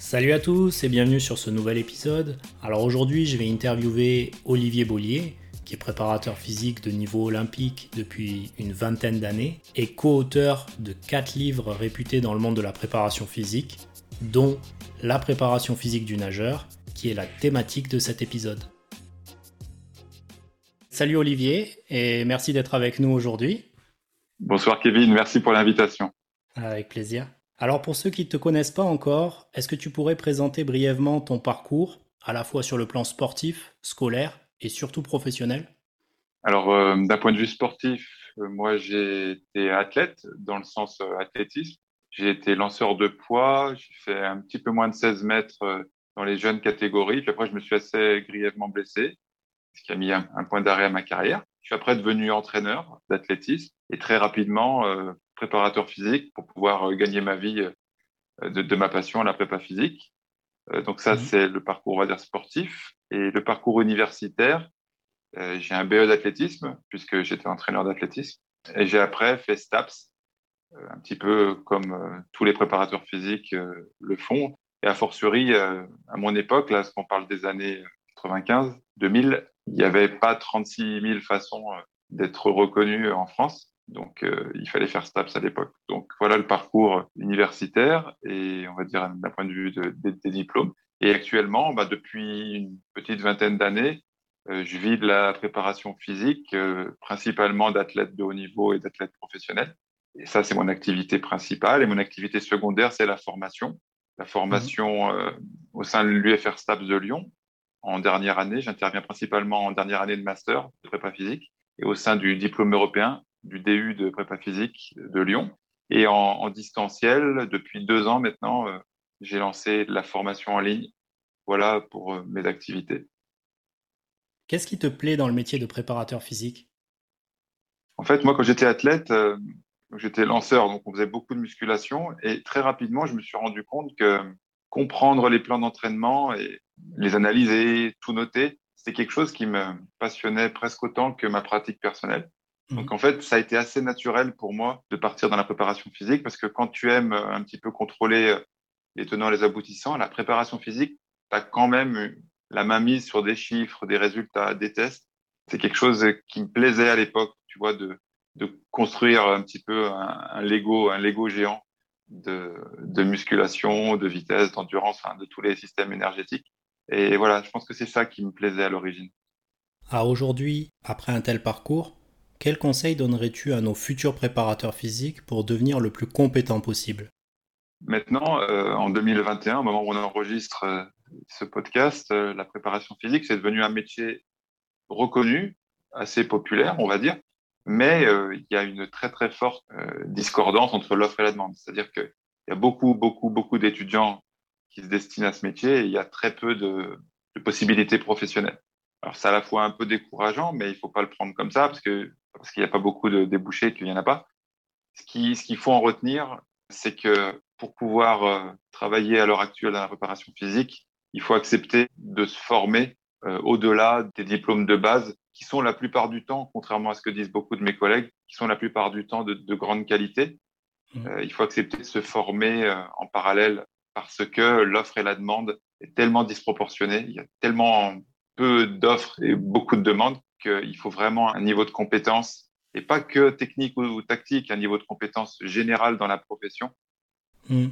Salut à tous et bienvenue sur ce nouvel épisode. Alors aujourd'hui je vais interviewer Olivier Bollier, qui est préparateur physique de niveau olympique depuis une vingtaine d'années et co-auteur de 4 livres réputés dans le monde de la préparation physique, dont La préparation physique du nageur, qui est la thématique de cet épisode. Salut Olivier et merci d'être avec nous aujourd'hui. Bonsoir Kevin, merci pour l'invitation. Avec plaisir. Alors pour ceux qui ne te connaissent pas encore, est-ce que tu pourrais présenter brièvement ton parcours, à la fois sur le plan sportif, scolaire et surtout professionnel? Alors euh, d'un point de vue sportif, euh, moi j'ai été athlète dans le sens euh, athlétisme. J'ai été lanceur de poids, j'ai fait un petit peu moins de 16 mètres dans les jeunes catégories. Puis après je me suis assez grièvement blessé, ce qui a mis un, point d'arrêt à ma carrière. Je suis après devenu entraîneur d'athlétisme et très rapidement préparateur physique pour pouvoir euh, gagner ma vie euh, de, ma passion, la prépa physique. Euh, donc ça, mhm. c'est le parcours, on va dire, sportif. Et le parcours universitaire, j'ai un BE d'athlétisme, puisque j'étais entraîneur d'athlétisme. Et j'ai après fait STAPS, un petit peu comme tous les préparateurs physiques le font. Et a fortiori, à mon époque, là, qu'on parle des années 95, 2000, il n'y avait pas 36 000 façons d'être reconnu en France. Donc, euh, il fallait faire STAPS à l'époque. Donc, voilà le parcours universitaire et on va dire d'un point de vue des diplômes. Et actuellement, bah, depuis une petite vingtaine d'années, euh, je vis de la préparation physique, euh, principalement d'athlètes de haut niveau et d'athlètes professionnels. Et ça, c'est mon activité principale. Et mon activité secondaire, c'est la formation. La formation mmh. au sein de l'UFR STAPS de Lyon. En dernière année, j'interviens principalement en dernière année de master de prépa physique et au sein du diplôme européen du DU de prépa physique de Lyon. Et en, distanciel, depuis deux ans maintenant, euh, j'ai lancé la formation en ligne. Voilà pour euh, mes activités. Qu'est-ce qui te plaît dans le métier de préparateur physique? En fait, moi, quand j'étais athlète, euh, j'étais lanceur, donc on faisait beaucoup de musculation. Et très rapidement, je me suis rendu compte que comprendre les plans d'entraînement et les analyser, tout noter, c'était quelque chose qui me passionnait presque autant que ma pratique personnelle. Donc mmh. en fait, ça a été assez naturel pour moi de partir dans la préparation physique parce que quand tu aimes euh, un petit peu contrôler euh, les tenants et les aboutissants, la préparation physique, tu as quand même la main mise sur des chiffres, des résultats, des tests. C'est quelque chose qui me plaisait à l'époque, tu vois, de, de construire un petit peu un, Lego, un Lego géant de, de musculation, de vitesse, d'endurance, de tous les systèmes énergétiques. Et voilà, je pense que c'est ça qui me plaisait à l'origine. Alors aujourd'hui, après un tel parcours, quel conseil donnerais-tu à nos futurs préparateurs physiques pour devenir le plus compétent possible? Maintenant, euh, en 2021, au moment où on enregistre euh, ce podcast, euh, la préparation physique, c'est devenu un métier reconnu, assez populaire, on va dire, mais il y a une très très forte discordance entre l'offre et la demande. C'est-à-dire qu'il y a beaucoup, beaucoup, beaucoup d'étudiants qui se destinent à ce métier et il y a très peu de, de possibilités professionnelles. Alors c'est à la fois un peu décourageant, mais il faut pas le prendre comme ça parce que parce qu'il n'y a pas beaucoup de débouchés, qu'il n'y en a pas. Ce qu'il ce faut en retenir, c'est que pour pouvoir euh, travailler à l'heure actuelle dans la préparation physique, il faut accepter de se former euh, au-delà des diplômes de base qui sont la plupart du temps, contrairement à ce que disent beaucoup de mes collègues, qui sont la plupart du temps de, de grande qualité. Mmh. Euh, il faut accepter de se former en parallèle parce que l'offre et la demande est tellement disproportionnée, il y a tellement peu d'offres et beaucoup de demandes qu'il faut vraiment un niveau de compétence, et pas que technique ou, tactique, un niveau de compétence général dans la profession. Hmm.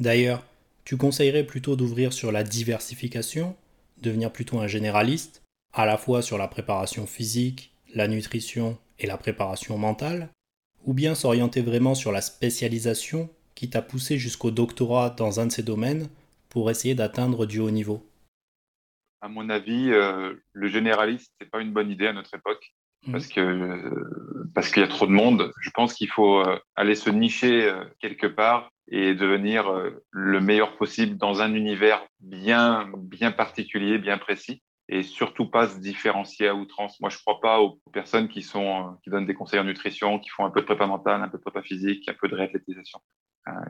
D'ailleurs, tu conseillerais plutôt d'ouvrir sur la diversification, devenir plutôt un généraliste, à la fois sur la préparation physique, la nutrition et la préparation mentale, ou bien s'orienter vraiment sur la spécialisation qui t'a poussé jusqu'au doctorat dans un de ces domaines pour essayer d'atteindre du haut niveau à mon avis, euh, le généraliste, c'est pas une bonne idée à notre époque mmh. parce que parce qu'il y a trop de monde. Je pense qu'il faut euh, aller se nicher euh, quelque part et devenir le meilleur possible dans un univers bien bien particulier, bien précis et surtout pas se différencier à outrance. Moi, je crois pas aux personnes qui sont qui donnent des conseils en nutrition, qui font un peu de prépa mentale, un peu de prépa physique, un peu de réathlétisation.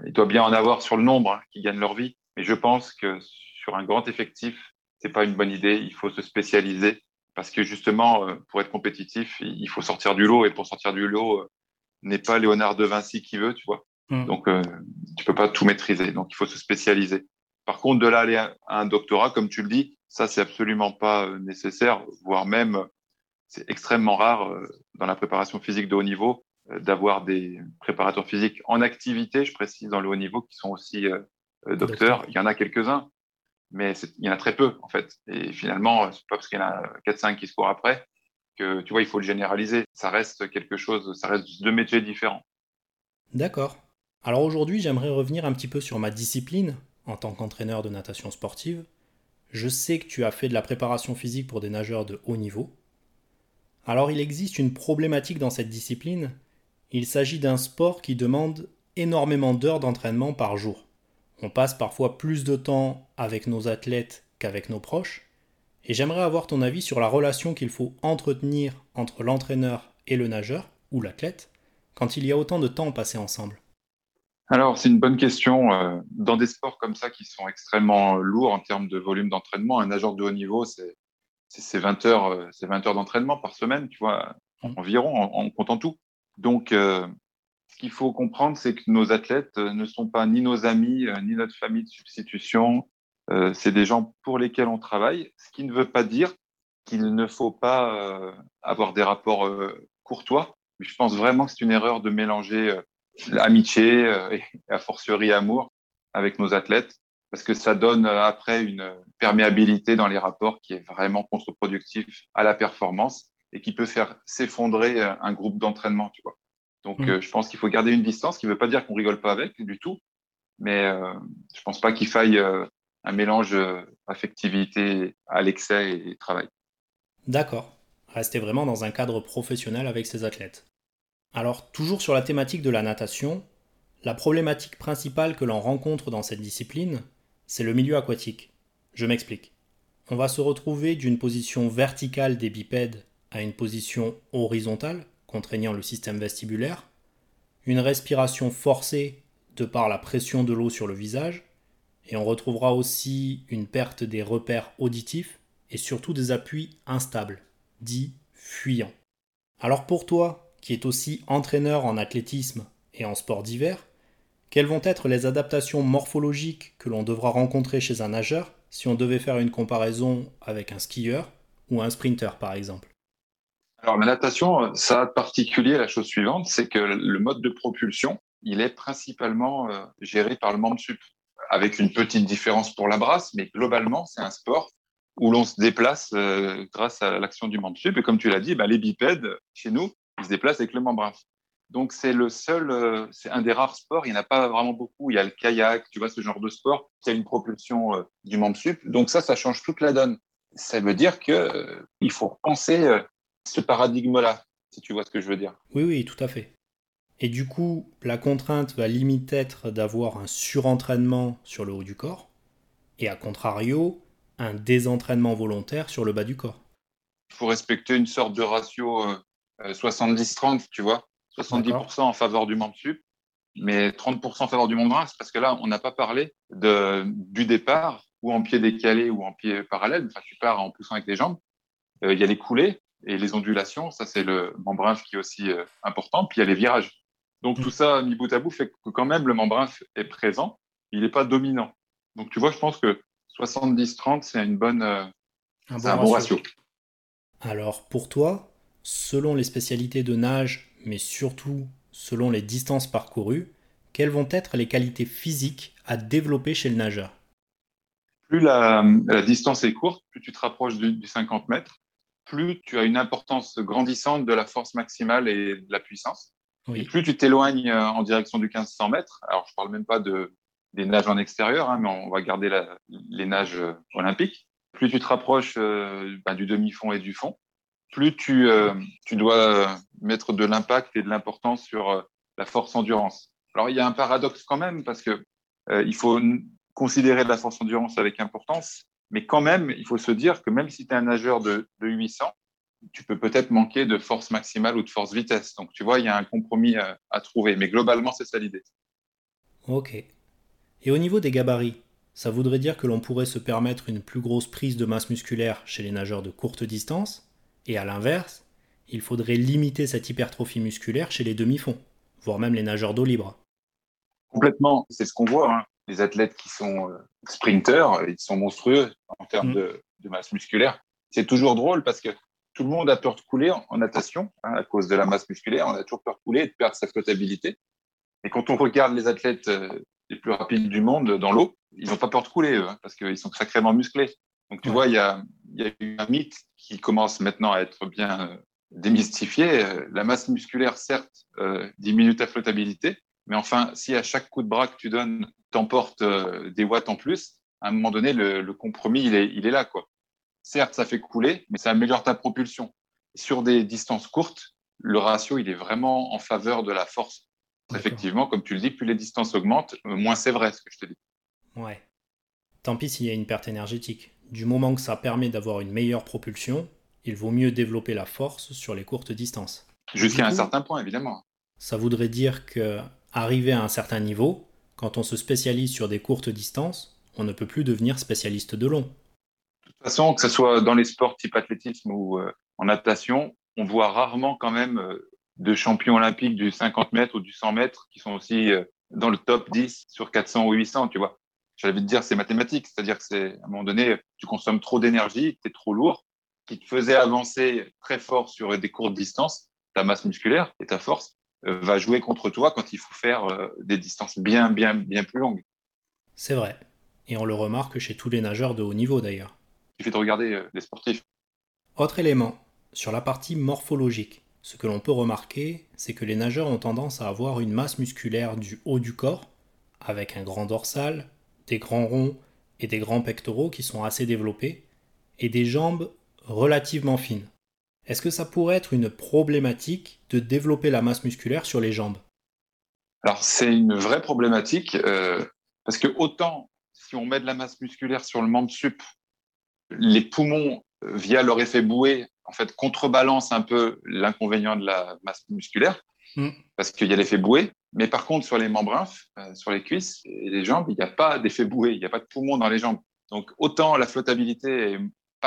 il doit bien en avoir sur le nombre hein, qui gagnent leur vie, mais je pense que sur un grand effectif, c'est pas une bonne idée. Il faut se spécialiser parce que justement, euh, pour être compétitif, il faut sortir du lot et pour sortir du lot, euh, n'est pas Léonard de Vinci qui veut, tu vois. Mm. Donc, euh, tu peux pas tout maîtriser. Donc, il faut se spécialiser. Par contre, de là aller à un doctorat, comme tu le dis, ça, c'est absolument pas euh, nécessaire, voire même, c'est extrêmement rare euh, dans la préparation physique de haut niveau euh, d'avoir des préparateurs physiques en activité, je précise, dans le haut niveau, qui sont aussi docteurs. Il y en a quelques-uns, mais il y en a très peu, en fait. Et finalement, c'est pas parce qu'il y en a 4-5 qui se courent après que, tu vois, il faut le généraliser. Ça reste quelque chose, ça reste deux métiers différents. D'accord. Alors aujourd'hui, j'aimerais revenir un petit peu sur ma discipline en tant qu'entraîneur de natation sportive. Je sais que tu as fait de la préparation physique pour des nageurs de haut niveau. Alors il existe une problématique dans cette discipline. Il s'agit d'un sport qui demande énormément d'heures d'entraînement par jour. On passe parfois plus de temps avec nos athlètes qu'avec nos proches. Et j'aimerais avoir ton avis sur la relation qu'il faut entretenir entre l'entraîneur et le nageur, ou l'athlète, quand il y a autant de temps passé ensemble. Alors, c'est une bonne question. Euh, dans des sports comme ça qui sont extrêmement lourds en termes de volume d'entraînement, un nageur de haut niveau, c'est 20 heures, euh, c'est 20 heures d'entraînement par semaine, tu vois, mmh. environ, en, comptant tout. Donc, euh, ce qu'il faut comprendre, c'est que nos athlètes ne sont pas ni nos amis, ni notre famille de substitution. c'est des gens pour lesquels on travaille, ce qui ne veut pas dire qu'il ne faut pas avoir des rapports courtois. Je pense vraiment que c'est une erreur de mélanger l'amitié euh, et a fortiori amour avec nos athlètes parce que ça donne euh, après une perméabilité dans les rapports qui est vraiment contre-productif à la performance et qui peut faire s'effondrer euh, un groupe d'entraînement, tu vois. Donc, mmh. je pense qu'il faut garder une distance, qui ne veut pas dire qu'on rigole pas avec du tout, mais euh, je pense pas qu'il faille un mélange affectivité à l'excès et travail. D'accord. Rester vraiment dans un cadre professionnel avec ses athlètes. Alors, toujours sur la thématique de la natation, la problématique principale que l'on rencontre dans cette discipline, c'est le milieu aquatique. Je m'explique. On va se retrouver d'une position verticale des bipèdes à une position horizontale, contraignant le système vestibulaire, une respiration forcée de par la pression de l'eau sur le visage, et on retrouvera aussi une perte des repères auditifs et surtout des appuis instables, dits fuyants. Alors pour toi, qui est aussi entraîneur en athlétisme et en sport d'hiver, quelles vont être les adaptations morphologiques que l'on devra rencontrer chez un nageur si on devait faire une comparaison avec un skieur ou un sprinter par exemple? Alors la natation, ça a de particulier la chose suivante, c'est que le mode de propulsion, il est principalement euh, géré par le membre sup, avec une petite différence pour la brasse, mais globalement c'est un sport où l'on se déplace euh, grâce à l'action du membre sup. Et comme tu l'as dit, bah, les bipèdes, chez nous, il se déplace avec le membrane. Donc c'est le seul, euh, c'est un des rares sports. Il n'y en a pas vraiment beaucoup. Il y a le kayak, tu vois ce genre de sport qui a une propulsion du membre sup. Donc ça, ça change toute la donne. Ça veut dire euh, il faut penser ce paradigme-là, si tu vois ce que je veux dire. Oui, oui, tout à fait. Et du coup, la contrainte va limite être d'avoir un surentraînement sur le haut du corps, et à contrario, un désentraînement volontaire sur le bas du corps. Il faut respecter une sorte de ratio 70-30, euh, tu vois. 70% en faveur du membre sup, mais 30% en faveur du membre c'est parce que là, on n'a pas parlé de, du départ, ou en pied décalé ou en pied parallèle. Enfin, tu pars en poussant avec les jambes. Euh, il y a les coulées et les ondulations, ça c'est le membre qui est aussi euh, important. Puis il y a les virages. Donc tout ça, mis bout à bout, fait que quand même le membre est présent, il n'est pas dominant. Donc tu vois, je pense que 70-30, c'est une bonne, un, bon ratio. Alors pour toi, selon les spécialités de nage, mais surtout selon les distances parcourues, quelles vont être les qualités physiques à développer chez le nageur? Plus la, distance est courte, plus tu te rapproches du, 50 mètres, plus tu as une importance grandissante de la force maximale et de la puissance. Et plus tu t'éloignes euh, en direction du 1500 mètres, alors je ne parle même pas de, des nages en extérieur, hein, mais on va garder les nages euh, olympiques, plus tu te rapproches euh, bah, du demi-fond et du fond, plus tu, euh, tu dois mettre de l'impact et de l'importance sur euh, la force endurance. Alors, il y a un paradoxe quand même parce que il faut considérer la force endurance avec importance, mais quand même, il faut se dire que même si tu es un nageur de, de 800, tu peux peut-être manquer de force maximale ou de force vitesse. Donc, tu vois, il y a un compromis à, à trouver. Mais globalement, c'est ça l'idée. Ok. Et au niveau des gabarits, ça voudrait dire que l'on pourrait se permettre une plus grosse prise de masse musculaire chez les nageurs de courte distance et à l'inverse, il faudrait limiter cette hypertrophie musculaire chez les demi-fonds, voire même les nageurs d'eau libre. Complètement, c'est ce qu'on voit. Hein. Les athlètes qui sont euh, sprinteurs, ils sont monstrueux en termes mm. de, masse musculaire. C'est toujours drôle parce que tout le monde a peur de couler en, natation hein, à cause de la masse musculaire. On a toujours peur de couler et de perdre sa flottabilité. Et quand on regarde les athlètes euh, les plus rapides du monde dans l'eau, ils n'ont pas peur de couler eux, hein, parce qu'ils sont sacrément musclés. Donc tu vois, il y a, y a eu un mythe qui commence maintenant à être bien euh, démystifié. La masse musculaire, certes, diminue ta flottabilité, mais enfin, si à chaque coup de bras que tu donnes, t'emportes euh, des watts en plus, à un moment donné, le, compromis, il est, il est là. Quoi. Certes, ça fait couler, mais ça améliore ta propulsion. Sur des distances courtes, le ratio, il est vraiment en faveur de la force. Effectivement, comme tu le dis, plus les distances augmentent, euh, moins c'est vrai ce que je te dis. Ouais. Tant pis s'il y a une perte énergétique. Du moment que ça permet d'avoir une meilleure propulsion, il vaut mieux développer la force sur les courtes distances. Jusqu'à un certain point, évidemment. Ça voudrait dire que Arrivé à un certain niveau, quand on se spécialise sur des courtes distances, on ne peut plus devenir spécialiste de long. De toute façon, que ce soit dans les sports type athlétisme ou euh, en natation, on voit rarement quand même euh, de champions olympiques du 50 mètres ou du 100 mètres qui sont aussi euh, dans le top 10 sur 400 ou 800, tu vois. J'allais te dire, c'est mathématique, c'est-à-dire que c'est, à un moment donné, tu consommes trop d'énergie, tu es trop lourd, qui te faisait avancer très fort sur des courtes distances, ta masse musculaire et ta force, va jouer contre toi quand il faut faire euh, des distances bien, bien, bien plus longues. C'est vrai. Et on le remarque chez tous les nageurs de haut niveau d'ailleurs. Il fait de regarder euh, les sportifs. Autre élément, sur la partie morphologique. Ce que l'on peut remarquer, c'est que les nageurs ont tendance à avoir une masse musculaire du haut du corps, avec un grand dorsal, des grands ronds et des grands pectoraux qui sont assez développés, et des jambes relativement fines. Est-ce que ça pourrait être une problématique de développer la masse musculaire sur les jambes? Alors c'est une vraie problématique euh, parce que autant si on met de la masse musculaire sur le membre sup, les poumons euh, via leur effet bouée en fait contrebalancent un peu l'inconvénient de la masse musculaire hmm. parce qu'il y a l'effet bouée. Mais par contre sur les membres euh, sur les cuisses et les jambes, il n'y a pas d'effet bouée, il n'y a pas de poumons dans les jambes. Donc autant la flottabilité est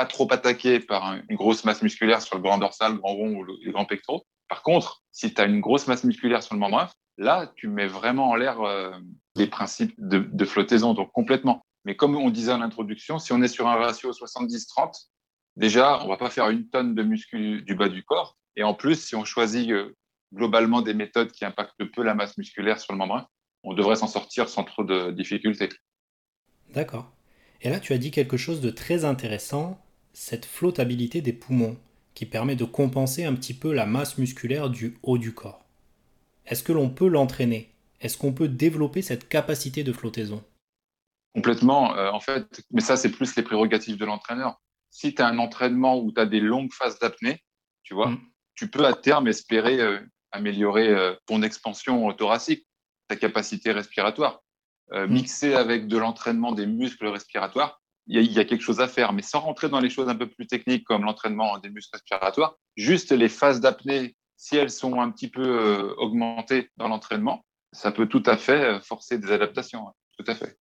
trop attaqué par une grosse masse musculaire sur le grand dorsal, le grand rond ou les grands pectoraux. Par contre, si tu as une grosse masse musculaire sur le membre là, tu mets vraiment en l'air euh, les principes de, flottaison, donc complètement. Mais comme on disait en introduction, si on est sur un ratio 70-30, déjà, on va pas faire une tonne de muscles du bas du corps. Et en plus, si on choisit euh, globalement des méthodes qui impactent peu la masse musculaire sur le membre, on devrait s'en sortir sans trop de difficultés. D'accord. Et là, tu as dit quelque chose de très intéressant, cette flottabilité des poumons, qui permet de compenser un petit peu la masse musculaire du haut du corps. Est-ce que l'on peut l'entraîner? Est-ce qu'on peut développer cette capacité de flottaison? Complètement, euh, en fait, mais ça, c'est plus les prérogatives de l'entraîneur. Si tu as un entraînement où tu as des longues phases d'apnée, tu vois, mm. tu peux à terme espérer euh, améliorer euh, ton expansion thoracique, ta capacité respiratoire. Euh, mm. mixé avec de l'entraînement des muscles respiratoires, il y, a, quelque chose à faire. Mais sans rentrer dans les choses un peu plus techniques comme l'entraînement des muscles respiratoires, juste les phases d'apnée, si elles sont un petit peu euh, augmentées dans l'entraînement, ça peut tout à fait euh, forcer des adaptations. Hein. Tout à fait.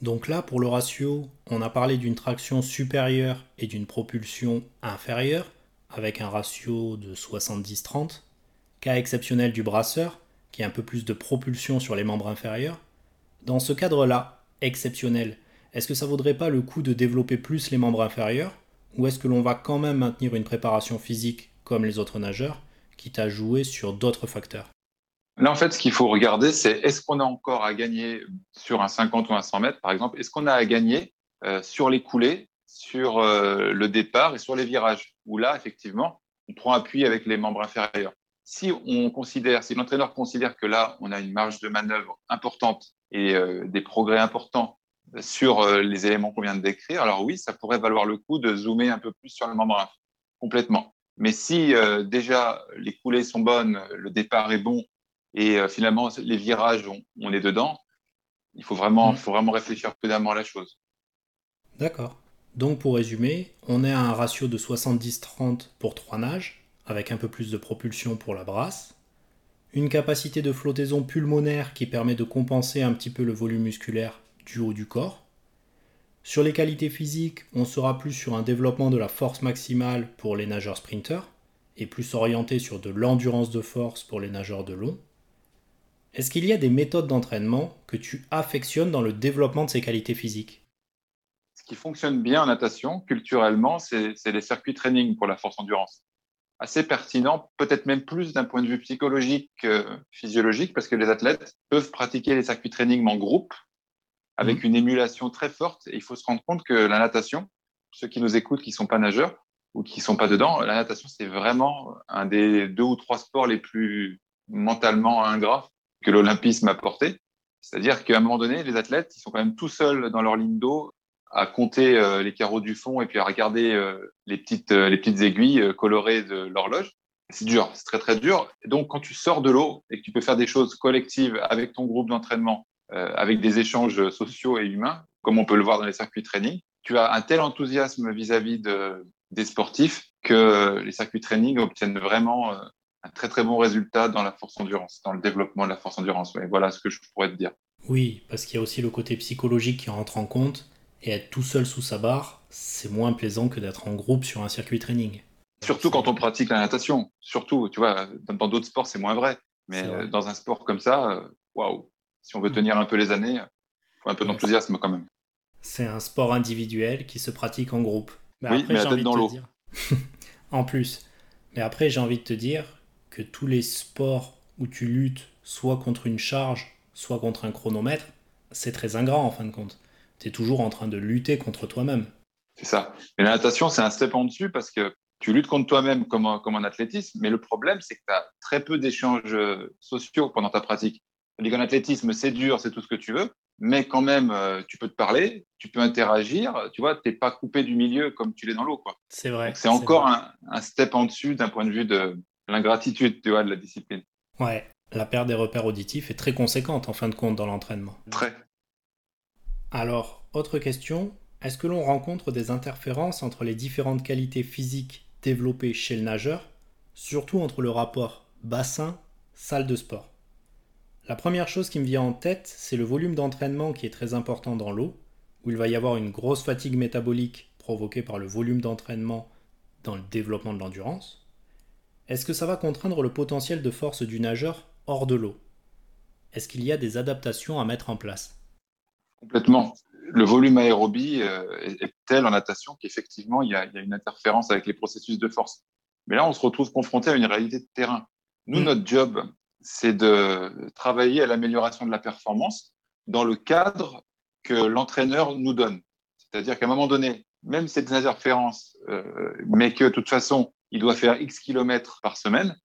Donc là, pour le ratio, on a parlé d'une traction supérieure et d'une propulsion inférieure, avec un ratio de 70-30. Cas exceptionnel du brasseur, qui a un peu plus de propulsion sur les membres inférieurs. Dans ce cadre-là, exceptionnel, est-ce que ça vaudrait pas le coup de développer plus les membres inférieurs? Ou est-ce que l'on va quand même maintenir une préparation physique comme les autres nageurs, quitte à jouer sur d'autres facteurs? Là, en fait, ce qu'il faut regarder, c'est est-ce qu'on a encore à gagner sur un 50 ou un 100 mètres, par exemple? Est-ce qu'on a à gagner euh, sur les coulées, sur euh, le départ et sur les virages? Où là, effectivement, on prend appui avec les membres inférieurs. Si on considère, si l'entraîneur considère que là, on a une marge de manœuvre importante et euh, des progrès importants sur euh, les éléments qu'on vient de décrire, alors oui, ça pourrait valoir le coup de zoomer un peu plus sur le membre complètement. Mais si euh, déjà les coulées sont bonnes, le départ est bon et finalement les virages, on, est dedans, il faut vraiment, mmh. faut vraiment réfléchir prudemment à la chose. D'accord. Donc pour résumer, on est à un ratio de 70-30 pour trois nages, avec un peu plus de propulsion pour la brasse, une capacité de flottaison pulmonaire qui permet de compenser un petit peu le volume musculaire du haut du corps. Sur les qualités physiques, on sera plus sur un développement de la force maximale pour les nageurs sprinteurs et plus orienté sur de l'endurance de force pour les nageurs de long. est-ce qu'il y a des méthodes d'entraînement que tu affectionnes dans le développement de ces qualités physiques? Ce qui fonctionne bien en natation, culturellement, c'est les circuits training pour la force endurance. Assez pertinent, peut-être même plus d'un point de vue psychologique que physiologique, parce que les athlètes peuvent pratiquer les circuits training en groupe avec mmh. une émulation très forte. Et il faut se rendre compte que la natation, ceux qui nous écoutent qui ne sont pas nageurs ou qui ne sont pas dedans, la natation, c'est vraiment un des deux ou trois sports les plus mentalement ingrats que l'olympisme a porté. C'est-à-dire qu'à un moment donné, les athlètes, ils sont quand même tout seuls dans leur ligne d'eau à compter euh, les carreaux du fond et puis à regarder euh, les, petites, euh, les petites aiguilles colorées de l'horloge. C'est dur, c'est très très dur. Et donc quand tu sors de l'eau et que tu peux faire des choses collectives avec ton groupe d'entraînement, avec des échanges sociaux et humains, comme on peut le voir dans les circuits training, tu as un tel enthousiasme vis-à-vis de, des sportifs que les circuits training obtiennent vraiment un très très bon résultat dans la force endurance, dans le développement de la force endurance. voilà ce que je pourrais te dire. Oui, parce qu'il y a aussi le côté psychologique qui rentre en compte, et être tout seul sous sa barre, c'est moins plaisant que d'être en groupe sur un circuit training. Surtout quand on pratique la natation. Surtout, tu vois, dans d'autres sports, c'est moins vrai. Mais euh, dans un sport comme ça, euh, waouh, si on veut tenir un peu les années, il faut un peu d'enthousiasme quand même. C'est un sport individuel qui se pratique en groupe. oui, mais la tête dans l'eau. en plus. Mais après, j'ai envie de te dire, que tous les sports où tu luttes soit contre une charge, soit contre un chronomètre, c'est très ingrat en fin de compte. Tu es toujours en train de lutter contre toi-même. C'est ça. Et la natation, c'est un step en dessus parce que tu luttes contre toi-même comme, un, comme en athlétisme, mais le problème, c'est que tu as très peu d'échanges sociaux pendant ta pratique. Cest qu'en athlétisme, c'est dur, c'est tout ce que tu veux, mais quand même, euh, tu peux te parler, tu peux interagir, tu vois, tu n'es pas coupé du milieu comme tu l'es dans l'eau. C'est vrai. C'est encore un, un, step en dessus d'un point de vue de, l'ingratitude, tu vois, de la discipline. Ouais, la perte des repères auditifs est très conséquente en fin de compte dans l'entraînement. Très. Alors, autre question, est-ce que l'on rencontre des interférences entre les différentes qualités physiques développées chez le nageur, surtout entre le rapport bassin-salle de sport? La première chose qui me vient en tête, c'est le volume d'entraînement qui est très important dans l'eau, où il va y avoir une grosse fatigue métabolique provoquée par le volume d'entraînement dans le développement de l'endurance. Est-ce que ça va contraindre le potentiel de force du nageur hors de l'eau? Est-ce qu'il y a des adaptations à mettre en place? Complètement. Le volume aérobie euh, est tel en natation qu'effectivement, il, y a une interférence avec les processus de force. Mais là, on se retrouve confronté à une réalité de terrain. Nous, mm. notre job, c'est de travailler à l'amélioration de la performance dans le cadre que l'entraîneur nous donne. C'est-à-dire qu'à un moment donné, même cette interférence, euh, mais que de toute façon, il doit faire X kilomètres par semaine,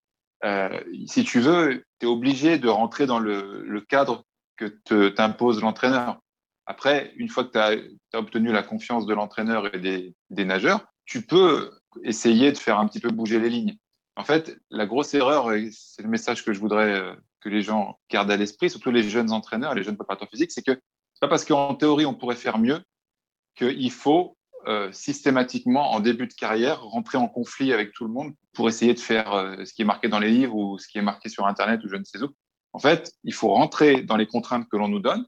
euh, si tu veux, tu es obligé de rentrer dans le, cadre que t'impose l'entraîneur. Après, une fois que tu as, obtenu la confiance de l'entraîneur et des, nageurs, tu peux essayer de faire un petit peu bouger les lignes. En fait, la grosse erreur, et c'est le message que je voudrais euh, que les gens gardent à l'esprit, surtout les jeunes entraîneurs, les jeunes préparateurs physiques, c'est que c'est pas parce qu'en théorie on pourrait faire mieux qu'il faut euh, systématiquement, en début de carrière, rentrer en conflit avec tout le monde pour essayer de faire euh, ce qui est marqué dans les livres ou ce qui est marqué sur Internet ou je ne sais où. En fait, il faut rentrer dans les contraintes que l'on nous donne.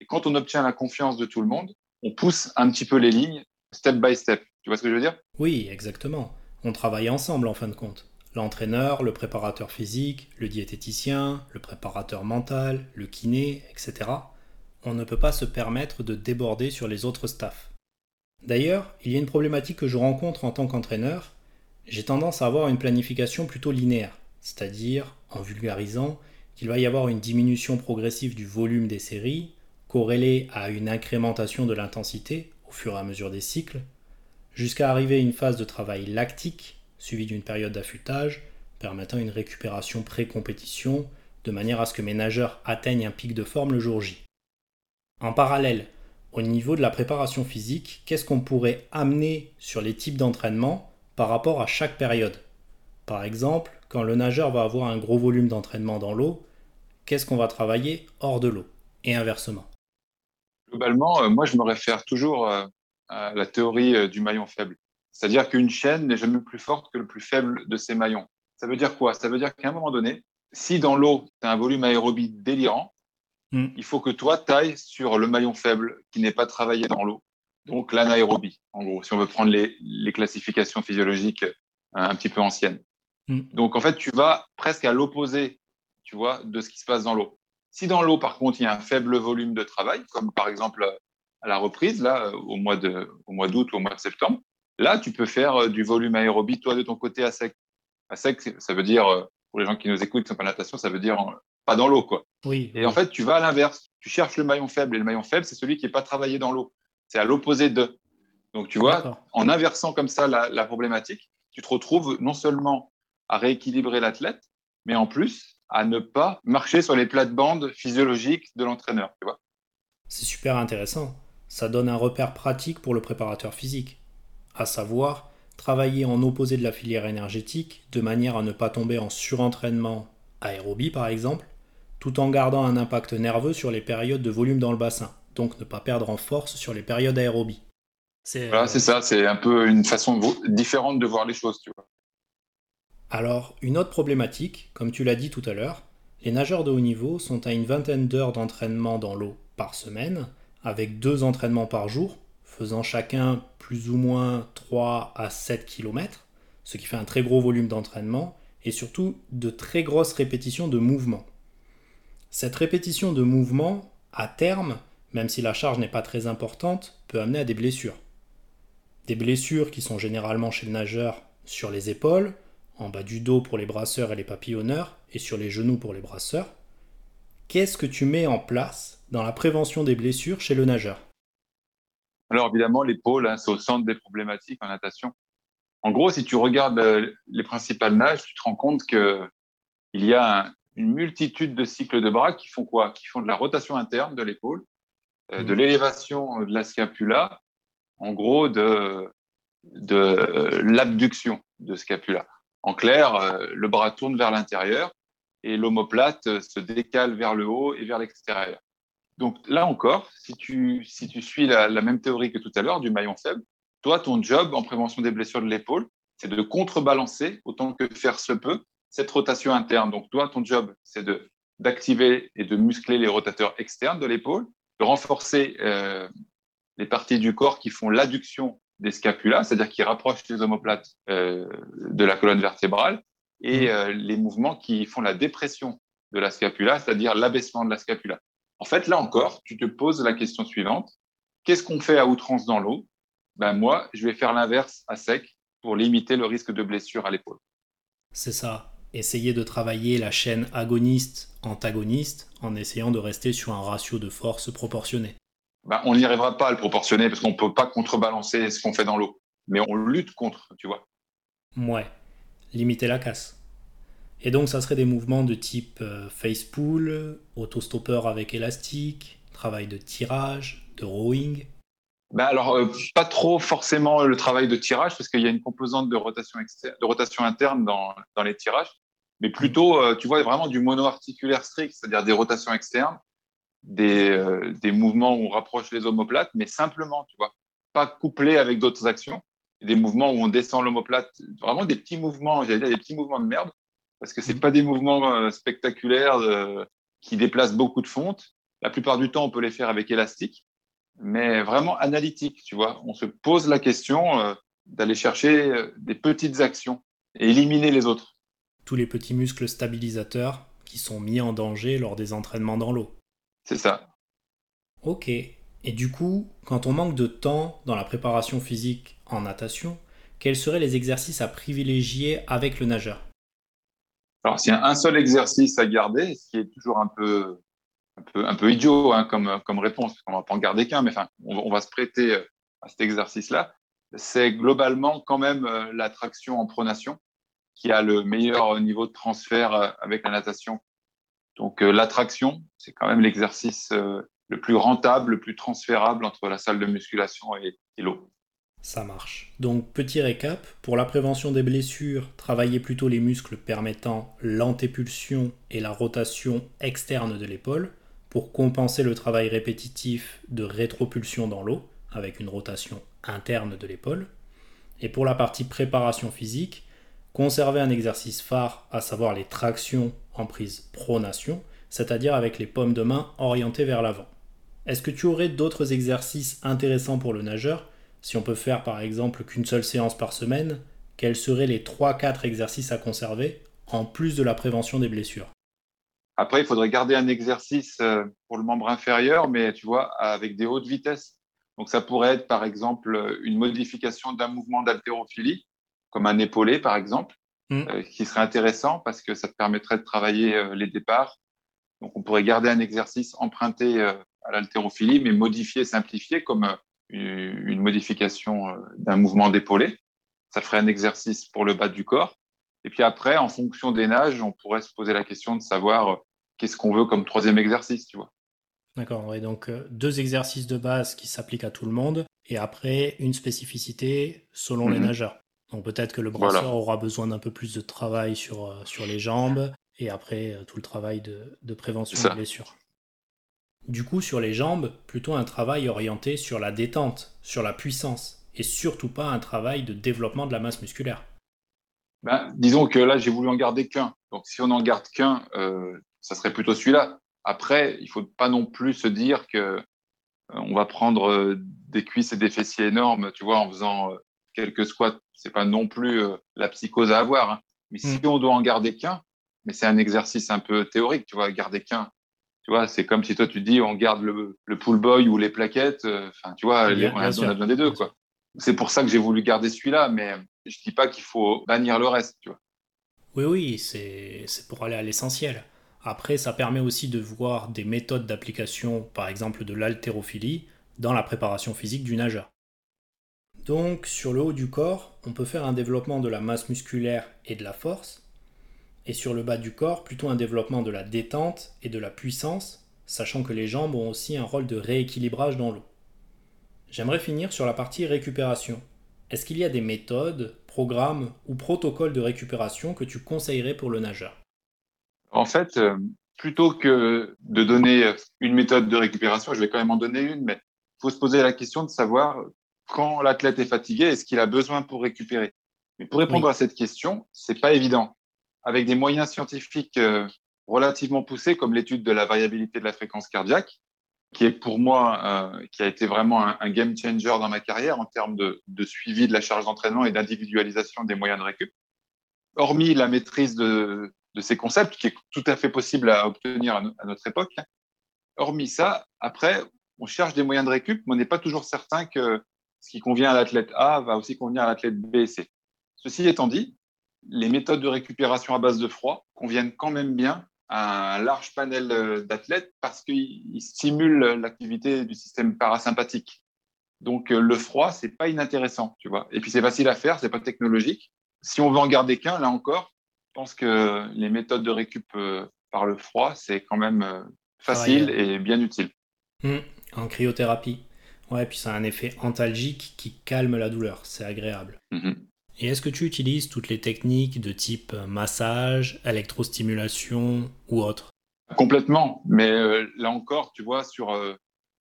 Et quand on obtient la confiance de tout le monde, on pousse un petit peu les lignes step by step. Tu vois ce que je veux dire? Oui, exactement. On travaille ensemble en fin de compte. L'entraîneur, le préparateur physique, le diététicien, le préparateur mental, le kiné, etc. On ne peut pas se permettre de déborder sur les autres staffs. D'ailleurs, il y a une problématique que je rencontre en tant qu'entraîneur. J'ai tendance à avoir une planification plutôt linéaire, c'est-à-dire, en vulgarisant, qu'il va y avoir une diminution progressive du volume des séries, corrélée à une incrémentation de l'intensité au fur et à mesure des cycles, jusqu'à arriver à une phase de travail lactique, suivie d'une période d'affûtage, permettant une récupération pré-compétition, de manière à ce que mes nageurs atteignent un pic de forme le jour J. En parallèle, au niveau de la préparation physique, qu'est-ce qu'on pourrait amener sur les types d'entraînement par rapport à chaque période? Par exemple, quand le nageur va avoir un gros volume d'entraînement dans l'eau, qu'est-ce qu'on va travailler hors de l'eau? Et inversement. Globalement, euh, moi je me réfère toujours euh, à la théorie euh, du maillon faible. C'est-à-dire qu'une chaîne n'est jamais plus forte que le plus faible de ses maillons. Ça veut dire quoi? Ça veut dire qu'à un moment donné, si dans l'eau, tu as un volume aérobie délirant, Mm. Il faut que toi, tailles sur le maillon faible qui n'est pas travaillé dans l'eau. Donc l'anaérobie, en gros, si on veut prendre les, classifications physiologiques euh, un petit peu anciennes. Mm. Donc en fait, tu vas presque à l'opposé, tu vois, de ce qui se passe dans l'eau. Si dans l'eau, par contre, il y a un faible volume de travail, comme par exemple à la reprise, là, de, au mois d'août ou au mois de septembre, là, tu peux faire du volume aérobie, toi, de ton côté à sec. À sec, ça veut dire, pour les gens qui nous écoutent, qui sont pas natation, ça veut dire pas dans l'eau, quoi. Oui. Et en fait, tu vas à l'inverse. Tu cherches le maillon faible, et le maillon faible, c'est celui qui n'est pas travaillé dans l'eau. C'est à l'opposé de. Donc, tu vois, en inversant comme ça la, problématique, tu te retrouves non seulement à rééquilibrer l'athlète, mais en plus à ne pas marcher sur les plates-bandes physiologiques de l'entraîneur. C'est super intéressant. Ça donne un repère pratique pour le préparateur physique, à savoir travailler en opposé de la filière énergétique de manière à ne pas tomber en surentraînement aérobie par exemple, tout en gardant un impact nerveux sur les périodes de volume dans le bassin, donc ne pas perdre en force sur les périodes aérobie. C'est voilà, c'est ça, c'est un peu une façon différente de voir les choses, tu vois. Alors, une autre problématique, comme tu l'as dit tout à l'heure, les nageurs de haut niveau sont à une vingtaine d'heures d'entraînement dans l'eau par semaine, avec deux entraînements par jour, faisant chacun plus ou moins 3 à 7 km, ce qui fait un très gros volume d'entraînement, et surtout de très grosses répétitions de mouvements. Cette répétition de mouvements, à terme, même si la charge n'est pas très importante, peut amener à des blessures. Des blessures qui sont généralement chez le nageur sur les épaules, en bas du dos pour les brasseurs et les papillonneurs, et sur les genoux pour les brasseurs. Qu'est-ce que tu mets en place dans la prévention des blessures chez le nageur? Alors évidemment, l'épaule, hein, c'est au centre des problématiques en natation. En gros, si tu regardes euh, les principales nages, tu te rends compte qu'il y a une multitude de cycles de bras qui font quoi? Qui font de la rotation interne de l'épaule, euh, de mmh. l'élévation de la scapula en gros de, de l'abduction de scapula. En clair, euh, le bras tourne vers l'intérieur et l'omoplate se décale vers le haut et vers l'extérieur. Donc là encore, si tu, si tu suis la, même théorie que tout à l'heure du maillon faible, toi, ton job en prévention des blessures de l'épaule, c'est de contrebalancer autant que faire se peut cette rotation interne. Donc toi, ton job, c'est de d'activer et de muscler les rotateurs externes de l'épaule, de renforcer euh, les parties du corps qui font l'adduction des scapulas, c'est-à-dire qui rapprochent les omoplates euh, de la colonne vertébrale, et mmh. euh, les mouvements qui font la dépression de la scapula, c'est-à-dire l'abaissement de la scapula. En fait, là encore, tu te poses la question suivante qu'est-ce qu'on fait à outrance dans l'eau? Ben moi, je vais faire l'inverse à sec pour limiter le risque de blessure à l'épaule. C'est ça. Essayer de travailler la chaîne agoniste-antagoniste en essayant de rester sur un ratio de force proportionné. Bah, on n'y arrivera pas à le proportionner parce qu'on ne peut pas contrebalancer ce qu'on fait dans l'eau. Mais on lutte contre, tu vois. Ouais, limiter la casse. Et donc, ça serait des mouvements de type euh, face pull, autostoppeur avec élastique, travail de tirage, de rowing. Bah alors, euh, pas trop forcément le travail de tirage, parce qu'il y a une composante de rotation, de rotation interne dans, dans les tirages, mais plutôt, euh, tu vois, vraiment du monoarticulaire strict, c'est-à-dire des rotations externes, des, des, mouvements où on rapproche les omoplates, mais simplement, tu vois, pas couplé avec d'autres actions, des mouvements où on descend l'omoplate, vraiment des petits mouvements, j'allais dire des petits mouvements de merde, parce que c'est mmh. pas des mouvements euh, spectaculaires euh, qui déplacent beaucoup de fonte. La plupart du temps, on peut les faire avec élastique, mais vraiment analytique, tu vois. On se pose la question d'aller chercher des petites actions et éliminer les autres. Tous les petits muscles stabilisateurs qui sont mis en danger lors des entraînements dans l'eau. C'est ça. Ok. Et du coup, quand on manque de temps dans la préparation physique en natation, quels seraient les exercices à privilégier avec le nageur? Alors, s'il y a un seul exercice à garder, ce qui est toujours un peu, un peu, idiot hein, comme, réponse, on ne va pas en garder qu'un, mais on, va se prêter euh, à cet exercice-là, c'est globalement quand même euh, la traction en pronation qui a le meilleur niveau de transfert euh, avec la natation donc l'attraction, c'est quand même l'exercice le plus rentable, le plus transférable entre la salle de musculation et, l'eau. Ça marche. Donc petit récap, pour la prévention des blessures, travaillez plutôt les muscles permettant l'antépulsion et la rotation externe de l'épaule pour compenser le travail répétitif de rétropulsion dans l'eau avec une rotation interne de l'épaule. Et pour la partie préparation physique, conservez un exercice phare, à savoir les tractions en prise pronation, c'est-à-dire avec les paumes de main orientées vers l'avant. Est-ce que tu aurais d'autres exercices intéressants pour le nageur? Si on peut faire par exemple qu'une seule séance par semaine, quels seraient les 3-4 exercices à conserver en plus de la prévention des blessures? Après, il faudrait garder un exercice euh, pour le membre inférieur, mais tu vois, avec des hautes vitesses. Donc, ça pourrait être, par exemple, une modification d'un mouvement d'haltérophilie, comme un épaulé, par exemple, mm. euh, qui serait intéressant parce que ça te permettrait de travailler euh, les départs. Donc, on pourrait garder un exercice emprunté à l'haltérophilie, mais modifié, simplifié, comme une modification d'un mouvement d'épaulé. Ça ferait un exercice pour le bas du corps. Et puis après, en fonction des nages, on pourrait se poser la question de savoir euh, qu'est-ce qu'on veut comme troisième exercice, tu vois. D'accord, et donc euh, deux exercices de base qui s'appliquent à tout le monde, et après une spécificité selon les mhm. nageurs. Donc peut-être que le brasseur aura besoin d'un peu plus de travail sur, euh, sur les jambes, et après tout le travail de, de prévention des blessures. Du coup, sur les jambes, plutôt un travail orienté sur la détente, sur la puissance, et surtout pas un travail de développement de la masse musculaire. Ben, disons que là, j'ai voulu en garder qu'un. Donc, si on n'en garde qu'un, euh, ça serait plutôt celui-là. Après, il faut pas non plus se dire que euh, on va prendre euh, des cuisses et des fessiers énormes, tu vois, en faisant euh, quelques squats. C'est pas non plus la psychose à avoir. Hein. Mais si mm. on doit en garder qu'un, mais c'est un exercice un peu théorique, tu vois, garder qu'un. Tu vois, c'est comme si toi tu dis on garde le, le pull boy ou les plaquettes. Enfin, tu vois, on, a, besoin des deux, quoi. C'est pour ça que j'ai voulu garder celui-là, mais je dis pas qu'il faut bannir le reste, tu vois. Oui, oui, c'est pour aller à l'essentiel. Après, ça permet aussi de voir des méthodes d'application, par exemple de l'haltérophilie, dans la préparation physique du nageur. Donc, sur le haut du corps, on peut faire un développement de la masse musculaire et de la force, et sur le bas du corps, plutôt un développement de la détente et de la puissance, sachant que les jambes ont aussi un rôle de rééquilibrage dans l'eau. J'aimerais finir sur la partie récupération. Est-ce qu'il y a des méthodes, programmes ou protocoles de récupération que tu conseillerais pour le nageur? En fait, euh, plutôt que de donner une méthode de récupération, je vais quand même en donner une, mais il faut se poser la question de savoir quand l'athlète est fatigué, est-ce qu'il a besoin pour récupérer? Mais pour répondre à cette question, c'est pas évident. Avec des moyens scientifiques euh, relativement poussés, comme l'étude de la variabilité de la fréquence cardiaque, qui est pour moi, euh, qui a été vraiment un, game changer dans ma carrière en termes de, suivi de la charge d'entraînement et d'individualisation des moyens de récup. Hormis la maîtrise de, ces concepts, qui est tout à fait possible à obtenir à, notre époque, hormis ça, après, on cherche des moyens de récup, mais on n'est pas toujours certain que ce qui convient à l'athlète A va aussi convenir à l'athlète B et C. Ceci étant dit, les méthodes de récupération à base de froid conviennent quand même bien un large panel euh, d'athlètes parce qu'il stimule l'activité du système parasympathique. Donc euh, le froid, c'est pas inintéressant, tu vois. Et puis c'est facile à faire, c'est pas technologique. Si on veut en garder qu'un, là encore, je pense que les méthodes de récup euh, par le froid, c'est quand même facile et bien utile. Mmh, en cryothérapie. Ouais, puis ça a un effet antalgique qui calme la douleur, c'est agréable. Mmh. Et est-ce que tu utilises toutes les techniques de type euh, massage, électrostimulation ou autre? Complètement. Mais euh, là encore, tu vois, sur euh,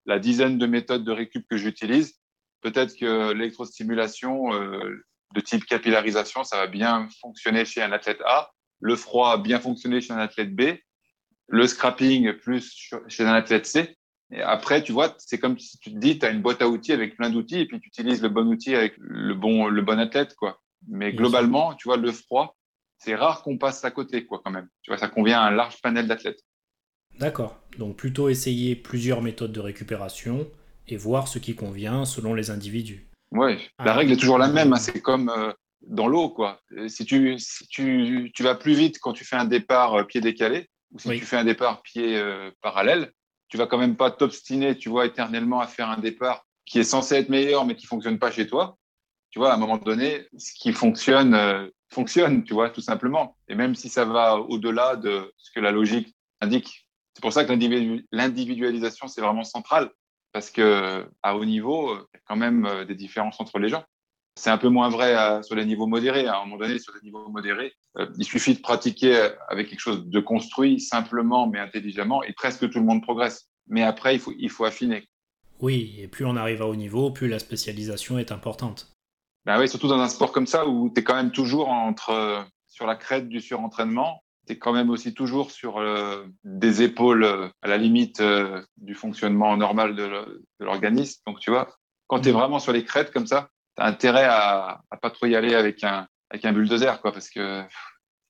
la dizaine de méthodes de récup que j'utilise, peut-être que l'électrostimulation de type capillarisation, ça va bien fonctionner chez un athlète A. Le froid a bien fonctionné chez un athlète B. Le scrapping plus chez un athlète C. Et après, tu vois, c'est comme si tu te dis, tu as une boîte à outils avec plein d'outils et puis tu utilises le bon outil avec le bon, le bon athlète, quoi. Mais globalement, tu vois, le froid, c'est rare qu'on passe à côté, quoi, quand même. Tu vois, ça convient à un large panel d'athlètes. D'accord. Donc plutôt essayer plusieurs méthodes de récupération et voir ce qui convient selon les individus. Oui, la ah. règle est toujours la même. Hein. C'est comme euh, dans l'eau, quoi. Si, tu, si tu, tu, vas plus vite quand tu fais un départ euh, pied décalé ou si tu fais un départ pied euh, parallèle, tu vas quand même pas t'obstiner, tu vois, éternellement à faire un départ qui est censé être meilleur mais qui fonctionne pas chez toi tu vois, à un moment donné, ce qui fonctionne, euh, fonctionne, tu vois, tout simplement. Et même si ça va au-delà de ce que la logique indique. C'est pour ça que l'individualisation, c'est vraiment central, parce que à haut niveau, il y a quand même euh, des différences entre les gens. C'est un peu moins vrai sur les niveaux modérés. À un moment donné, sur les niveaux modérés, euh, il suffit de pratiquer avec quelque chose de construit, simplement mais intelligemment, et presque tout le monde progresse. Mais après, il faut, il faut affiner. Oui, et plus on arrive à haut niveau, plus la spécialisation est importante. Ben oui, surtout dans un sport comme ça où tu es quand même toujours entre, euh, sur la crête du surentraînement. Tu es quand même aussi toujours sur euh, des épaules euh, à la limite du fonctionnement normal de l'organisme. Donc, tu vois, quand tu es mm. vraiment sur les crêtes comme ça, tu as intérêt à, à pas trop y aller avec un, avec un bulldozer, quoi, parce que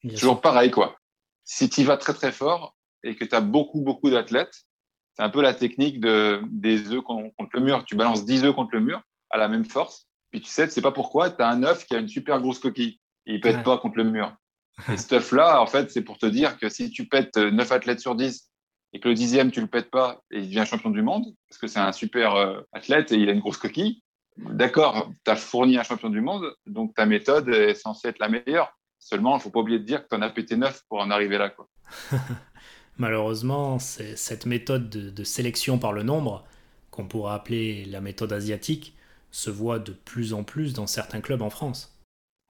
c'est toujours pareil, quoi. Si tu vas très très fort, et que tu as beaucoup, beaucoup d'athlètes, c'est un peu la technique de, des œufs contre le mur. Tu balances 10 œufs contre le mur à la même force, puis tu sais, tu sais pas pourquoi, tu as un œuf qui a une super grosse coquille et il pète pas contre le mur. Et ce œuf-là, en fait, c'est pour te dire que si tu pètes 9 athlètes sur 10 et que le dixième, tu le pètes pas et il devient champion du monde, parce que c'est un super euh, athlète et il a une grosse coquille, d'accord, tu as fourni un champion du monde, donc ta méthode est censée être la meilleure. Seulement, il ne faut pas oublier de dire que tu en as pété neuf pour en arriver là. Quoi. Malheureusement, cette méthode de, sélection par le nombre, qu'on pourrait appeler la méthode asiatique, se voit de plus en plus dans certains clubs en France.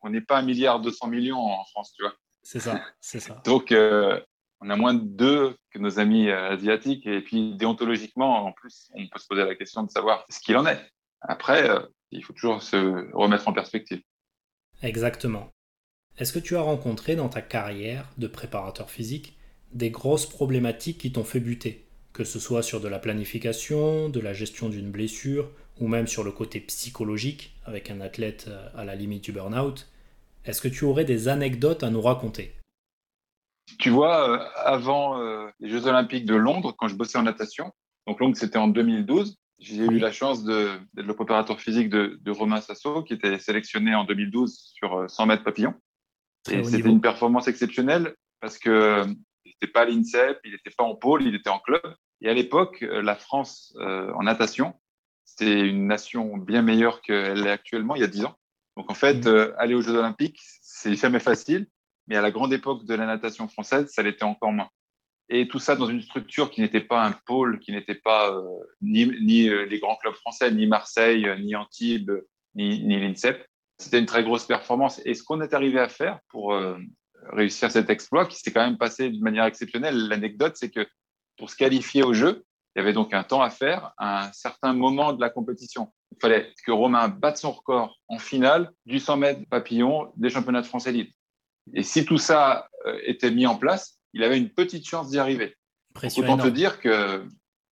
On n'est pas un milliard 200 millions en France, tu vois. C'est ça, c'est ça. Donc, euh, on a moins de deux que nos amis euh, asiatiques. Et puis, déontologiquement, en plus, on peut se poser la question de savoir ce qu'il en est. Après, euh, il faut toujours se remettre en perspective. Exactement. Est-ce que tu as rencontré dans ta carrière de préparateur physique des grosses problématiques qui t'ont fait buter, que ce soit sur de la planification, de la gestion d'une blessure, ou même sur le côté psychologique, avec un athlète euh, à la limite du burn-out Est-ce que tu aurais des anecdotes à nous raconter? Tu vois, euh, avant les Jeux Olympiques de Londres, quand je bossais en natation, donc Londres c'était en 2012, j'ai eu la chance d'être le préparateur physique de, Romain Sasso, qui était sélectionné en 2012 sur 100 euh, mètres papillon. et c'était une performance exceptionnelle parce que euh, il n'était pas à l'INSEP, il n'était pas en pôle, il était en club. Et à l'époque, euh, la France en natation, c'était une nation bien meilleure qu'elle est actuellement, il y a 10 ans. Donc en fait, mmh. aller aux Jeux Olympiques, c'est jamais facile, mais à la grande époque de la natation française, ça l'était encore moins et tout ça dans une structure qui n'était pas un pôle, qui n'était pas euh, ni, ni euh, les grands clubs français, ni Marseille, euh, ni Antibes, ni, ni l'INSEP. C'était une très grosse performance. Et ce qu'on est arrivé à faire pour réussir cet exploit, qui s'est quand même passé d'une manière exceptionnelle, l'anecdote, c'est que pour se qualifier au jeu, il y avait donc un temps à faire à un certain moment de la compétition. Il fallait que Romain batte son record en finale du 100 mètres papillon des championnats de France élite. Et si tout ça était mis en place, il avait une petite chance d'y arriver. Pression Autant te dire que,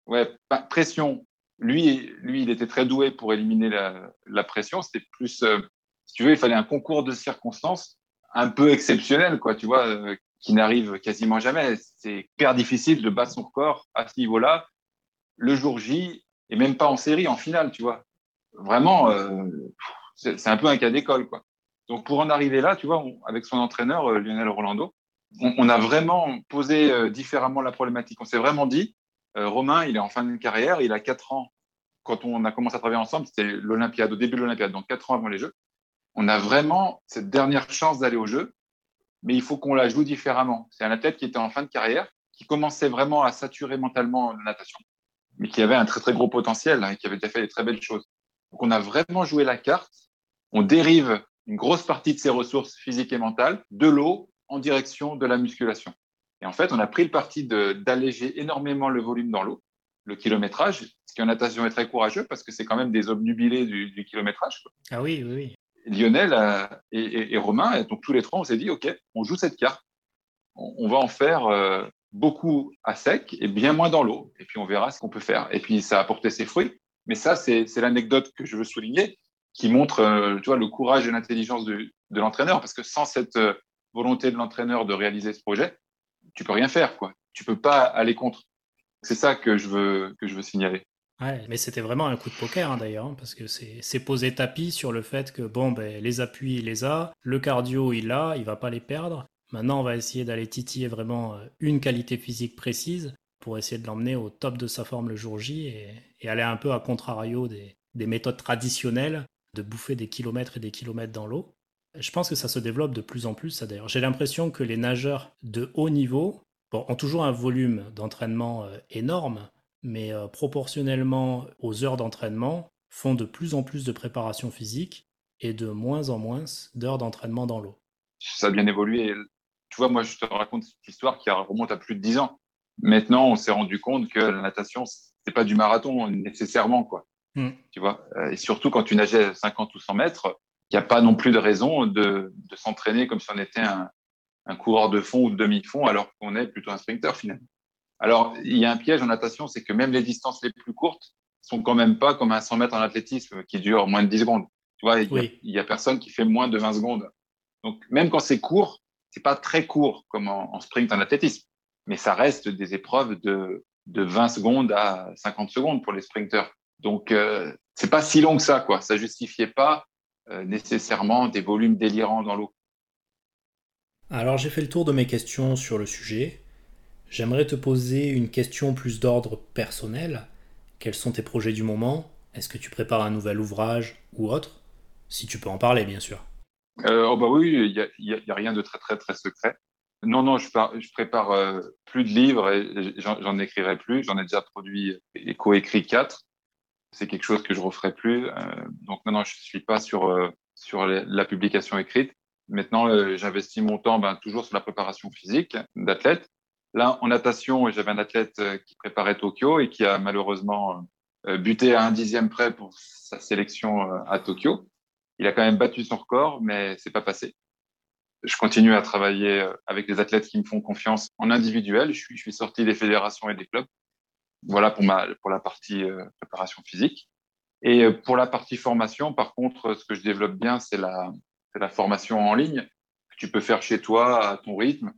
ouais, pression. Lui, lui, il était très doué pour éliminer la, pression. C'était plus, euh, si tu veux, il fallait un concours de circonstances un peu exceptionnel, quoi, tu vois, euh, qui n'arrive quasiment jamais. C'est hyper difficile de battre son record à ce niveau-là, le jour J, et même pas en série, en finale, tu vois. Vraiment, euh, c'est un peu un cas d'école, quoi. Donc, pour en arriver là, tu vois, avec son entraîneur, Lionel Rolando, on, a vraiment posé euh, différemment la problématique. On s'est vraiment dit, euh, Romain, il est en fin de carrière, il a 4 ans. Quand on a commencé à travailler ensemble, c'était l'Olympiade, au début de l'Olympiade, donc 4 ans avant les Jeux. On a vraiment cette dernière chance d'aller aux Jeux, mais il faut qu'on la joue différemment. C'est un athlète qui était en fin de carrière, qui commençait vraiment à saturer mentalement la natation, mais qui avait un très très gros potentiel hein, et qui avait déjà fait des très belles choses. Donc on a vraiment joué la carte. On dérive une grosse partie de ses ressources physiques et mentales de l'eau en direction de la musculation. Et en fait, on a pris le parti d'alléger énormément le volume dans l'eau, le kilométrage, ce qui en natation est très courageux parce que c'est quand même des obnubilés du, du kilométrage. Ah oui, oui, oui. Lionel euh, et, Romain, donc tous les trois, on s'est dit, OK, on joue cette carte, on, va en faire euh, beaucoup à sec et bien moins dans l'eau, et puis on verra ce qu'on peut faire. Et puis ça a apporté ses fruits. Mais ça, c'est l'anecdote que je veux souligner, qui montre euh, tu vois, le courage et l'intelligence de, l'entraîneur, parce que sans cette volonté de l'entraîneur de réaliser ce projet, tu peux rien faire, quoi. Tu peux pas aller contre. C'est ça que je veux, que je veux signaler. Ouais, mais c'était vraiment un coup de poker hein, d'ailleurs, hein, parce que c'est poser tapis sur le fait que bon, ben, les appuis il les a, le cardio il l'a, il va pas les perdre. Maintenant, on va essayer d'aller titiller vraiment euh, une qualité physique précise pour essayer de l'emmener au top de sa forme le jour J et, aller un peu à contrario des, des méthodes traditionnelles de bouffer des kilomètres et des kilomètres dans l'eau. Je pense que ça se développe de plus en plus, ça d'ailleurs. J'ai l'impression que les nageurs de haut niveau ont toujours un volume d'entraînement euh, énorme, mais euh, proportionnellement aux heures d'entraînement, font de plus en plus de préparation physique et de moins en moins d'heures d'entraînement dans l'eau. Ça a bien évolué. Tu vois, moi, je te raconte cette histoire qui remonte à plus de 10 ans. Maintenant, on s'est rendu compte que la natation, c'est pas du marathon nécessairement, quoi. Hmm. Tu vois, euh, et surtout quand tu nageais 50 ou 100 mètres, il n'y a pas non plus de raison de, s'entraîner comme si on était un, coureur de fond ou de demi-fond alors qu'on est plutôt un sprinter finalement. Alors, il y a un piège en natation, c'est que même les distances les plus courtes sont quand même pas comme un 100 mètres en athlétisme qui dure moins de 10 secondes. Tu vois, il n'y a, personne qui fait moins de 20 secondes. Donc, même quand c'est court, c'est pas très court comme en, sprint en athlétisme. mais ça reste des épreuves de, de 20 secondes à 50 secondes pour les sprinteurs. Donc, euh, c'est pas si long que ça, quoi. Ça justifiait pas euh, nécessairement des volumes délirants dans l'eau. Alors, j'ai fait le tour de mes questions sur le sujet. J'aimerais te poser une question plus d'ordre personnel. Quels sont tes projets du moment? Est-ce que tu prépares un nouvel ouvrage ou autre? Si tu peux en parler, bien sûr. Euh, oh bah oui, il n'y a, a, rien de très très très secret. Non, non, je, je prépare euh, plus de livres et j'en écrirai plus. J'en ai déjà produit et coécrit quatre. C'est quelque chose que je referai plus. Euh, donc non, je suis pas sur euh, sur la publication écrite. Maintenant, j'investis mon temps ben, toujours sur la préparation physique d'athlètes. Là, en natation, j'avais un athlète qui préparait Tokyo et qui a malheureusement buté à un dixième près pour sa sélection à Tokyo. Il a quand même battu son record, mais c'est pas passé. Je continue à travailler euh, avec des athlètes qui me font confiance en individuel. Je suis, je suis sorti des fédérations et des clubs. Voilà pour, ma, pour la partie euh, préparation physique. Et euh, pour la partie formation, par contre, ce que je développe bien, c'est la, la formation en ligne que tu peux faire chez toi à ton rythme.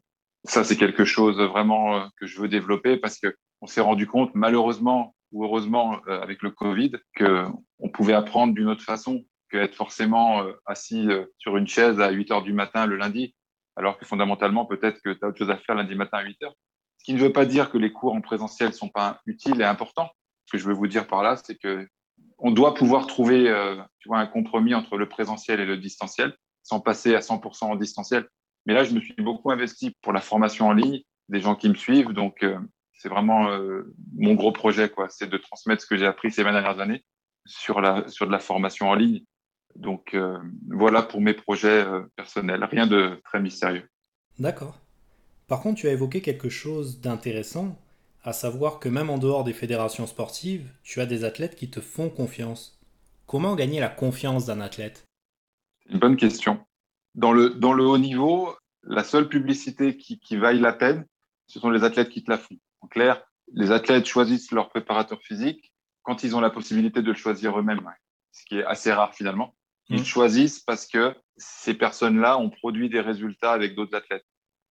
Ça, c'est quelque chose vraiment que je veux développer parce que on s'est rendu compte, malheureusement ou heureusement, avec le Covid, que on pouvait apprendre d'une autre façon être forcément euh, assis euh, sur une chaise à 8 heures du matin le lundi, alors que fondamentalement, peut-être que tu as autre chose à faire lundi matin à 8 heures. Ce qui ne veut pas dire que les cours en présentiel sont pas utiles et importants. Ce que je veux vous dire par là, c'est que on doit pouvoir trouver euh, tu vois, un compromis entre le présentiel et le distanciel, sans passer à 100% en distanciel. Mais là, je me suis beaucoup investi pour la formation en ligne, des gens qui me suivent, donc c'est vraiment mon gros projet, quoi. C'est de transmettre ce que j'ai appris ces 20 dernières années sur la sur de la formation en ligne donc euh, voilà pour mes projets euh, personnels, rien de très mystérieux. D'accord. Par contre, tu as évoqué quelque chose d'intéressant, à savoir que même en dehors des fédérations sportives, tu as des athlètes qui te font confiance. Comment gagner la confiance d'un athlète? Une bonne question. Dans le, dans le haut niveau, la seule publicité qui, qui vaille la peine, ce sont les athlètes qui te la font. En clair, les athlètes choisissent leur préparateur physique quand ils ont la possibilité de le choisir eux-mêmes, ce qui est assez rare finalement. Ils mmh. choisissent parce que ces personnes-là ont produit des résultats avec d'autres athlètes.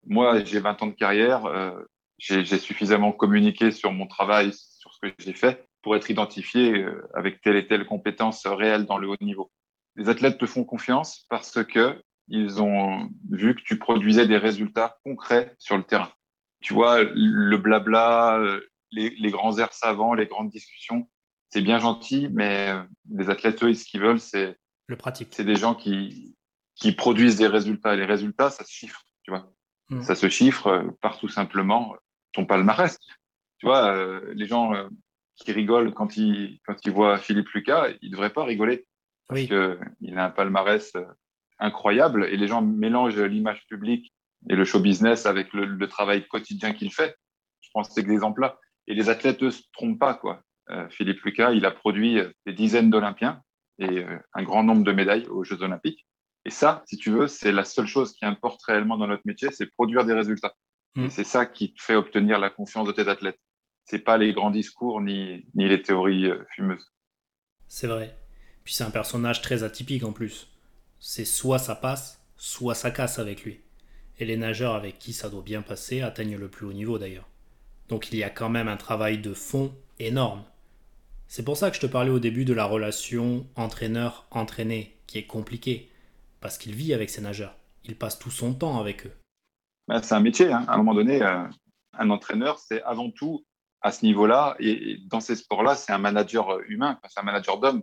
Moi, j'ai 20 ans de carrière, euh, j'ai suffisamment communiqué sur mon travail, sur ce que j'ai fait, pour être identifié euh, avec telle et telle compétence réelle dans le haut niveau. Les athlètes te font confiance parce que ils ont vu que tu produisais des résultats concrets sur le terrain. Tu vois, le blabla, euh, les, les grands airs savants, les grandes discussions, c'est bien gentil, mais euh, les athlètes, eux, ce qu'ils veulent, c'est pratique. C'est des gens qui, qui produisent des résultats. Les résultats, ça se chiffre, tu vois. Mm. Ça se chiffre euh, par tout simplement ton palmarès. Tu vois, euh, les gens euh, qui rigolent quand ils, quand ils voient Philippe Lucas, ils ne devraient pas rigoler. Parce qu'il a un palmarès incroyable et les gens mélangent l'image publique et le show business avec le, travail quotidien qu'il fait. Je pense que c'est l'exemple-là. Et les athlètes, eux, se trompent pas, quoi. Philippe Lucas, il a produit des dizaines d'Olympiens et euh, un grand nombre de médailles aux Jeux Olympiques. Et ça, si tu veux, c'est la seule chose qui importe réellement dans notre métier, c'est produire des résultats. Mmh. c'est ça qui te fait obtenir la confiance de tes athlètes. C'est pas les grands discours ni, ni les théories euh, fumeuses. C'est vrai. Puis c'est un personnage très atypique en plus. C'est soit ça passe, soit ça casse avec lui. Et les nageurs avec qui ça doit bien passer atteignent le plus haut niveau d'ailleurs. Donc il y a quand même un travail de fond énorme. C'est pour ça que je te parlais au début de la relation entraîneur-entraîné, qui est compliquée, parce qu'il vit avec ses nageurs. Il passe tout son temps avec eux. Bah, c'est un métier. Hein. À un moment donné, euh, un entraîneur, c'est avant tout à ce niveau-là, et, dans ces sports-là, c'est un manager humain, c'est un manager d'homme,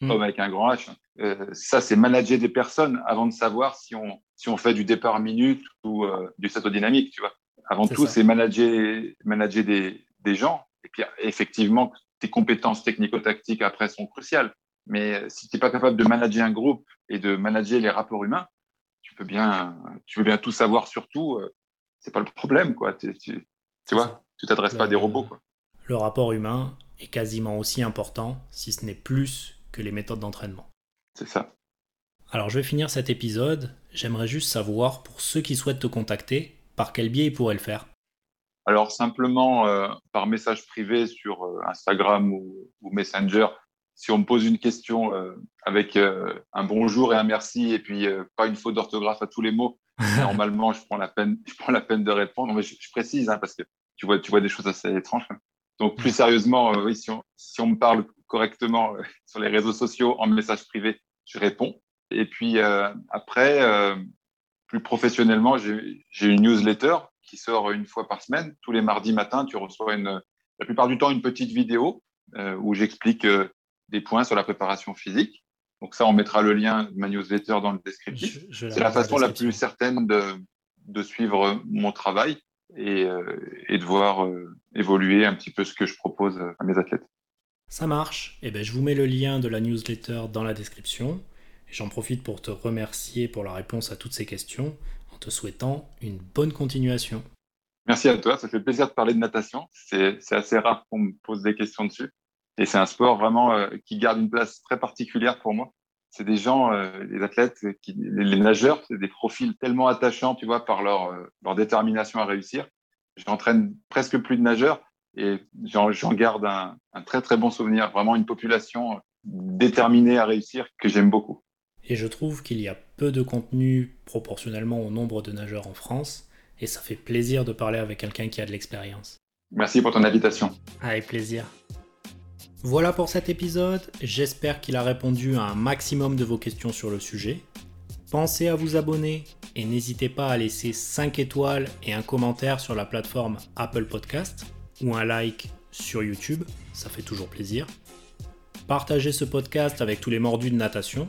hmm. homme avec un grand H. Euh, ça, c'est manager des personnes avant de savoir si on, si on fait du départ minute ou euh, du saut dynamique, tu vois. Avant tout, c'est manager, manager des, des gens. Et puis, effectivement, tes compétences technico-tactiques après sont cruciales. Mais si tu n'es pas capable de manager un groupe et de manager les rapports humains, tu peux bien, tu veux bien tout savoir sur tout. Euh, c'est pas le problème, quoi. Tu, tu, vois, tu t'adresses pas à des robots, quoi. Le rapport humain est quasiment aussi important, si ce n'est plus, que les méthodes d'entraînement. C'est ça. Alors je vais finir cet épisode. J'aimerais juste savoir, pour ceux qui souhaitent te contacter, par quel biais ils pourraient le faire alors simplement euh, par message privé sur euh, Instagram ou, Messenger, si on me pose une question euh, avec un bonjour et un merci et puis pas une faute d'orthographe à tous les mots, Normalement, je prends la peine, je prends la peine de répondre. Mais je, précise hein, parce que tu vois, tu vois des choses assez étranges. Donc, plus sérieusement, euh, oui, si on, si on me parle correctement euh, sur les réseaux sociaux en message privé, je réponds. Et puis euh, après, plus professionnellement, j'ai une newsletter qui sort une fois par semaine. Tous les mardis matins, tu reçois une, la plupart du temps une petite vidéo où j'explique des points sur la préparation physique. Donc ça, on mettra le lien de ma newsletter dans le descriptif. C'est la façon la, plus certaine de, de, suivre mon travail et, euh, et de voir euh, évoluer un petit peu ce que je propose à mes athlètes. Ça marche. Et eh ben, je vous mets le lien de la newsletter dans la description. J'en profite pour te remercier pour la réponse à toutes ces questions en te souhaitant une bonne continuation. Merci à toi, ça fait plaisir de parler de natation. C'est assez rare qu'on me pose des questions dessus. Et c'est un sport vraiment euh, qui garde une place très particulière pour moi. C'est des gens, euh, les athlètes, qui, les, nageurs, c'est des profils tellement attachants, tu vois, par leur, euh, détermination à réussir. J'entraîne presque plus de nageurs et j'en garde un, très très bon souvenir. Vraiment une population déterminée à réussir que j'aime beaucoup. Et je trouve qu'il y a peu de contenu proportionnellement au nombre de nageurs en France et ça fait plaisir de parler avec quelqu'un qui a de l'expérience. Merci pour ton invitation. Avec plaisir. Voilà pour cet épisode, j'espère qu'il a répondu à un maximum de vos questions sur le sujet. Pensez à vous abonner et n'hésitez pas à laisser 5 étoiles et un commentaire sur la plateforme Apple Podcast ou un like sur YouTube, ça fait toujours plaisir. Partagez ce podcast avec tous les mordus de natation.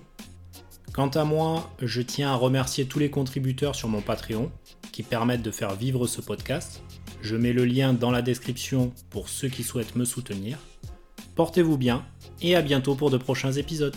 Quant à moi, je tiens à remercier tous les contributeurs sur mon Patreon qui permettent de faire vivre ce podcast. Je mets le lien dans la description pour ceux qui souhaitent me soutenir. Portez-vous bien et à bientôt pour de prochains épisodes.